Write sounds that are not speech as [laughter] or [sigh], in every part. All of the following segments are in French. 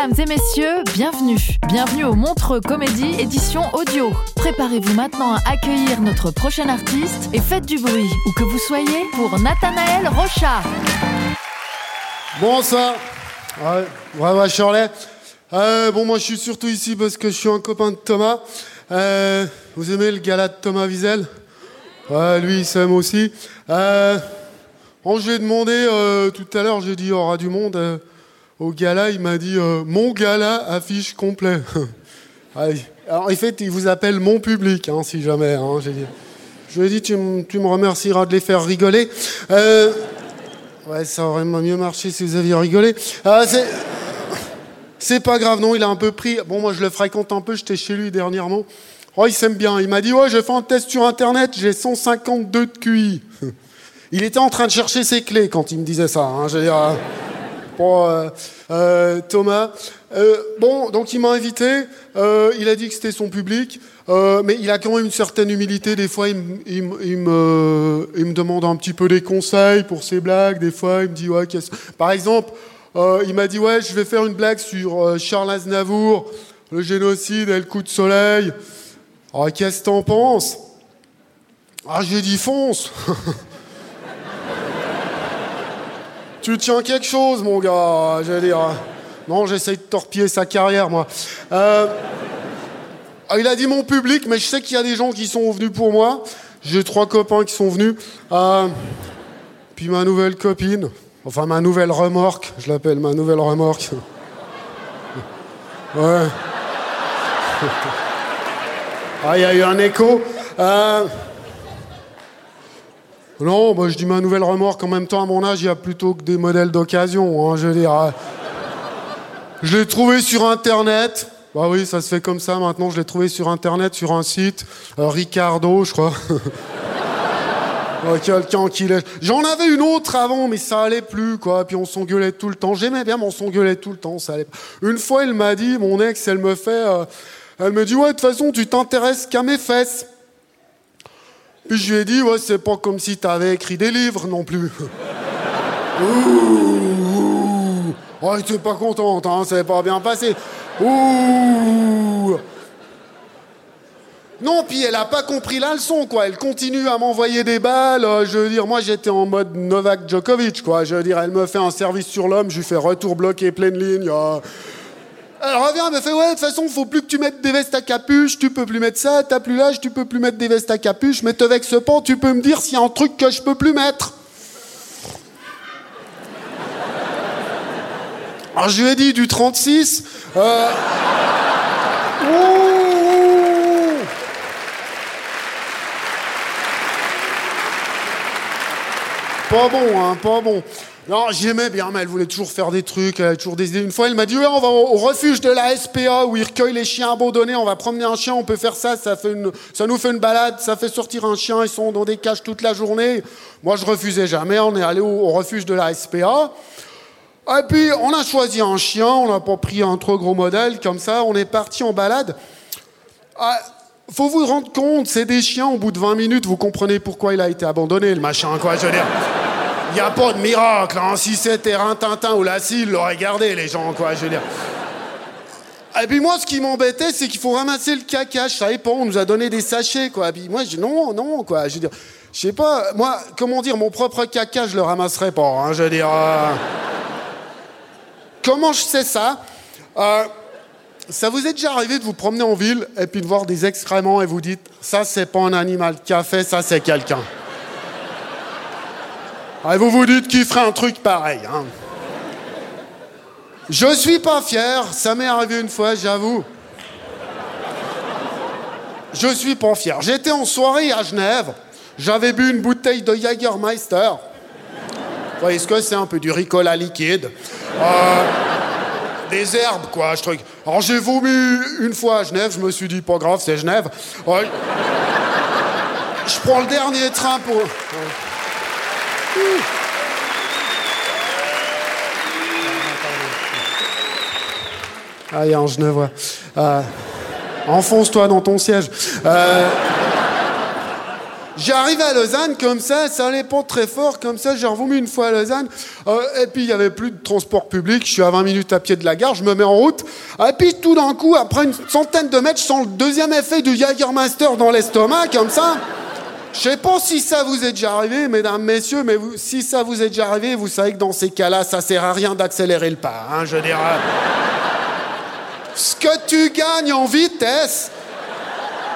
Mesdames et messieurs, bienvenue. Bienvenue au Montreux Comédie édition audio. Préparez-vous maintenant à accueillir notre prochain artiste et faites du bruit, où que vous soyez, pour Nathanaël Rocha. Bonsoir. Ouais, ouais, ouais. Euh, bon, moi, je suis surtout ici parce que je suis un copain de Thomas. Euh, vous aimez le gala de Thomas Wiesel? Lui, il s'aime aussi. Euh, bon, je lui ai demandé tout à l'heure, j'ai dit, il y aura du monde. Au gala, il m'a dit, euh, mon gala affiche complet. [laughs] Alors, en fait, il vous appelle mon public, hein, si jamais. Hein. Je lui ai dit, tu, me- remercieras de les faire rigoler. Euh, Ouais, ça aurait mieux marché si vous aviez rigolé. Ah, c'est... pas grave, non, il a un peu pris. Bon, moi, je le fréquente un peu, j'étais chez lui dernièrement. Oh, il s'aime bien. Il m'a dit, ouais, j'ai fait un test sur Internet, j'ai 152 de QI. [laughs] Il était en train de chercher ses clés quand il me disait ça. Hein, je veux dire, euh, euh, euh, Thomas. Euh, bon, donc il m'a invité. il a dit que c'était son public. mais il a quand même une certaine humilité. Des fois, il, me- demande un petit peu des conseils pour ses blagues. Des fois, il me dit, ouais, qu'est-ce... Par exemple, il m'a dit, ouais, je vais faire une blague sur Charles Aznavour, le génocide et le coup de soleil. Ah, qu'est-ce que t'en penses? Ah, j'ai dit, fonce [laughs] Tu tiens quelque chose, mon gars, veux dire. Non, j'essaye de torpiller sa carrière, moi. Euh, il a dit mon public, mais je sais qu'il y a des gens qui sont venus pour moi. J'ai trois copains qui sont venus. Euh, puis ma nouvelle copine. Enfin, ma nouvelle remorque. Je l'appelle ma nouvelle remorque. [laughs] Ouais. [laughs] Ah, il y a eu un écho. Euh, non, moi je dis ma nouvelle remorque. En même temps, à mon âge, il y a plutôt que des modèles d'occasion. hein, je veux dire. euh, Je l'ai trouvé sur Internet. Bah oui, ça se fait comme ça maintenant. Je l'ai trouvé sur Internet, sur un site. euh, Ricardo, je crois. [laughs] Quelqu'un qui l'a- J'en avais une autre avant, mais ça allait plus, quoi. Puis on s'engueulait tout le temps. J'aimais bien, mais on s'engueulait tout le temps. Ça allait. Une fois, elle m'a dit, mon ex, elle me fait, euh, elle me dit, ouais, de toute façon, tu t'intéresses qu'à mes fesses. Puis je lui ai dit, ouais, c'est pas comme si t'avais écrit des livres non plus. [laughs] Ouh, oh, était pas contente, hein, ça n'est pas bien passé. Ouh. Non, puis elle a pas compris la leçon, quoi. Elle continue à m'envoyer des balles. euh, je veux dire, moi, j'étais en mode Novak Djokovic, quoi. Je veux dire, elle me fait un service sur l'homme, je lui fais retour bloqué, pleine ligne. euh. Elle revient, elle me fait, ouais, de toute façon, faut plus que tu mettes des vestes à capuche, tu peux plus mettre ça, t'as plus l'âge, tu peux plus mettre des vestes à capuche, mais te vexe pas, tu peux me dire s'il y a un truc que je peux plus mettre. Alors je lui ai dit du 36. Euh... Pas bon, hein, pas bon. Non, j'aimais bien, mais elle voulait toujours faire des trucs, elle avait toujours des idées. Une fois, elle m'a dit, ouais, on va au refuge de la SPA où ils recueillent les chiens abandonnés, on va promener un chien, on peut faire ça, ça, nous fait une balade, ça fait sortir un chien, ils sont dans des cages toute la journée. Moi, je refusais jamais, on est allé au, au refuge de la SPA. Et puis, on a choisi un chien, on n'a pas pris un trop gros modèle, comme ça, on est parti en balade. Ah, faut vous rendre compte, c'est des chiens, au bout de 20 minutes, vous comprenez pourquoi il a été abandonné, le machin, quoi, je veux dire. Il n'y a pas de miracle, hein. Si c'était un Tintin ou la scie, ils l'auraient gardé, les gens, quoi, je veux dire. Et puis moi, ce qui m'embêtait, c'est qu'il faut ramasser le caca. Je savais pas, on nous a donné des sachets, quoi. Et puis moi, je dis non, non, quoi. Je veux dire, Je sais pas, moi, comment dire, mon propre caca, je le ramasserai pas, hein, je veux dire. euh. Comment je sais ça? Euh, Ça vous est déjà arrivé de vous promener en ville et puis de voir des excréments et vous dites, ça, c'est pas un animal qui a fait, ça, c'est quelqu'un. Et vous vous dites qu'il ferait un truc pareil. Hein. Je suis pas fier, ça m'est arrivé une fois, j'avoue. Je suis pas fier. J'étais en soirée à Genève, j'avais bu une bouteille de Jägermeister. Vous voyez ce que c'est un peu du Ricola liquide. Euh, des herbes, quoi, je truc. Alors j'ai vomi une fois à Genève, je me suis dit, pas grave, c'est Genève. Ouais. Je prends le dernier train pour. Ah, il y a un Genevois. Euh, Enfonce-toi dans ton siège. Euh, J'arrive à Lausanne comme ça, ça allait pas très fort, comme ça, j'ai revomi une fois à Lausanne, euh, et puis il y avait plus de transport public, je suis à 20 minutes à pied de la gare, je me mets en route, et puis tout d'un coup, après une centaine de mètres, je sens le deuxième effet du Jagermeister dans l'estomac, comme ça. Je sais pas si ça vous est déjà arrivé, mesdames, messieurs, mais si ça vous est déjà arrivé, vous savez que dans ces cas-là, ça sert à rien d'accélérer le pas, hein, je dirais. Ce que tu gagnes en vitesse,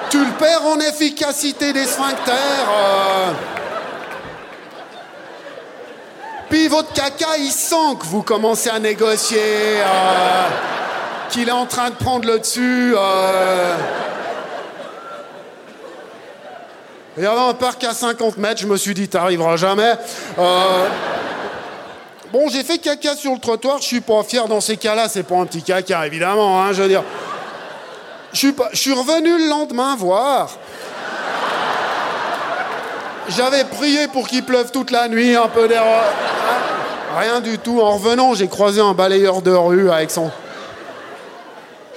tu le perds en efficacité des sphincters. euh. Puis votre caca, il sent que vous commencez à négocier, euh, qu'il est en train de prendre le dessus. euh. Il y avait un parc à 50 mètres, je me suis dit, t'arriveras jamais. Euh, Bon, j'ai fait caca sur le trottoir, je suis pas fier dans ces cas-là, c'est pas un petit caca, évidemment, hein, je veux dire. Je suis, revenu le lendemain voir. J'avais prié pour qu'il pleuve toute la nuit, un peu d'air. hein, Rien du tout. En revenant, j'ai croisé un balayeur de rue avec son.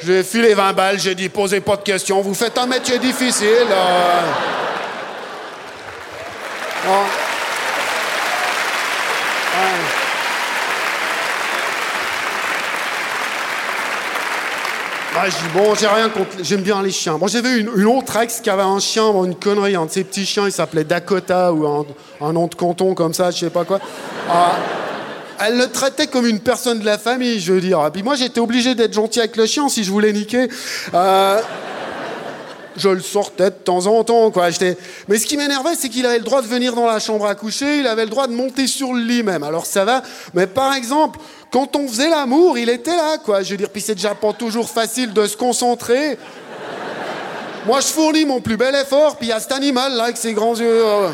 J'ai filé 20 balles, j'ai dit posez pas de questions, vous faites un métier difficile. euh. Bon. Ouais. Ah, je dis, bon, j'ai rien contre. J'aime bien les chiens. Bon, j'avais une, une autre ex qui avait un chien, bon, une connerie, un de ses petits chiens, il s'appelait Dakota ou un, un nom de canton comme ça, je sais pas quoi. Ah, elle le traitait comme une personne de la famille, je veux dire. Puis moi, j'étais obligé d'être gentil avec le chien si je voulais niquer. Euh, je le sortais de temps en temps, quoi. Mais ce qui m'énervait, c'est qu'il avait le droit de venir dans la chambre à coucher, il avait le droit de monter sur le lit même. Alors ça va, mais par exemple, quand on faisait l'amour, il était là, quoi. Je veux dire, puis c'est déjà pas toujours facile de se concentrer. Moi, je fournis mon plus bel effort, puis il y a cet animal là avec ses grands yeux. euh.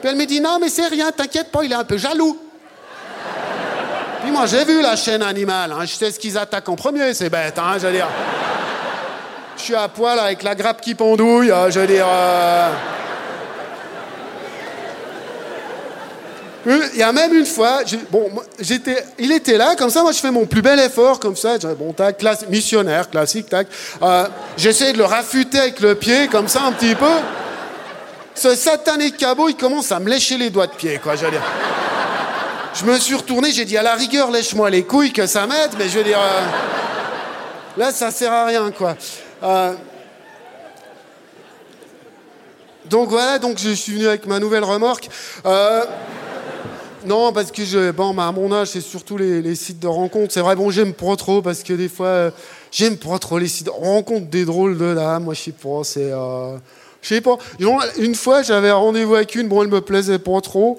Puis elle me dit non, mais c'est rien, t'inquiète pas, il est un peu jaloux. Puis moi, j'ai vu la chaîne animale, hein, je sais ce qu'ils attaquent en premier, c'est bête, hein, je veux dire. Je suis à poil avec la grappe qui pendouille, euh, je veux dire. euh. Euh, Il y a même une fois, bon, j'étais, il était là, comme ça, moi je fais mon plus bel effort, comme ça, je- bon, tac, classe, missionnaire, classique, tac. Euh, J'essaie de le rafuter avec le pied, comme ça, un petit peu. Ce satané cabot, il commence à me lécher les doigts de pied, quoi, je veux dire. Je me suis retourné, j'ai dit, à la rigueur, lèche-moi les couilles, que ça m'aide, mais je veux dire. euh, Là, ça sert à rien, quoi. Euh, Donc voilà, donc je suis venu avec ma nouvelle remorque. Euh, Non, parce que je, bon, bah, à mon âge, c'est surtout les, sites de rencontres. C'est vrai, bon, j'aime pas trop parce que des fois, euh, j'aime pas trop les sites. On rencontre des drôles de dames, moi, je sais pas, c'est. Je sais pas. Une fois, j'avais un rendez-vous avec une, bon, elle me plaisait pas trop.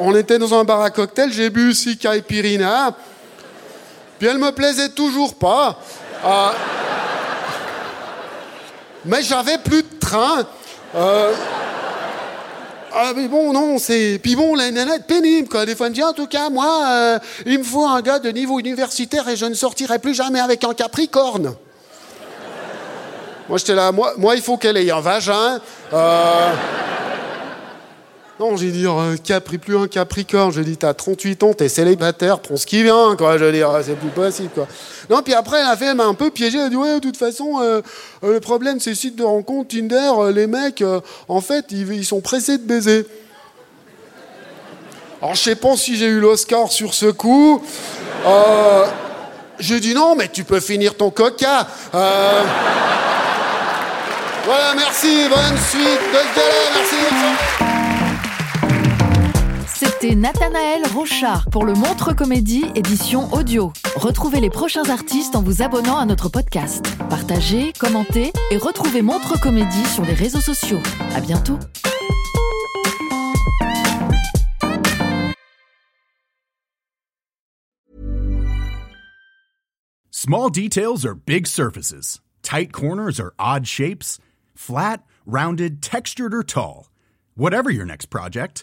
On était dans un bar à cocktail, j'ai bu aussi Caipirinha. Puis elle me plaisait toujours pas. Mais j'avais plus de train. Euh, ah mais bon non c'est puis bon la nana est pénible quoi des fois elle me dit en tout cas moi euh, il me faut un gars de niveau universitaire et je ne sortirai plus jamais avec un capricorne moi j'étais là moi, moi il faut qu'elle ait un vagin Euh, non j'ai dit euh, capri plus un capricorne. J'ai dit t'as 38 ans t'es célibataire prends ce qui vient quoi. Je veux dire c'est plus possible quoi. Non puis après elle a fait elle m'a un peu piégé. Elle a dit ouais de toute façon euh, euh, le problème ces sites de rencontres Tinder euh, les mecs en fait ils, sont pressés de baiser. Alors je sais pas si j'ai eu l'Oscar sur ce coup. Euh, j'ai dit non mais tu peux finir ton coca. Voilà, merci, bonne suite de gala, merci. C'était Nathanaël Rochard pour le Montre Comédie édition audio. Retrouvez les prochains artistes en vous abonnant à notre podcast. Partagez, commentez et retrouvez Montre Comédie sur les réseaux sociaux. À bientôt. Small details are big surfaces. Tight corners are odd shapes. Flat, rounded, textured, or tall. Whatever your next project,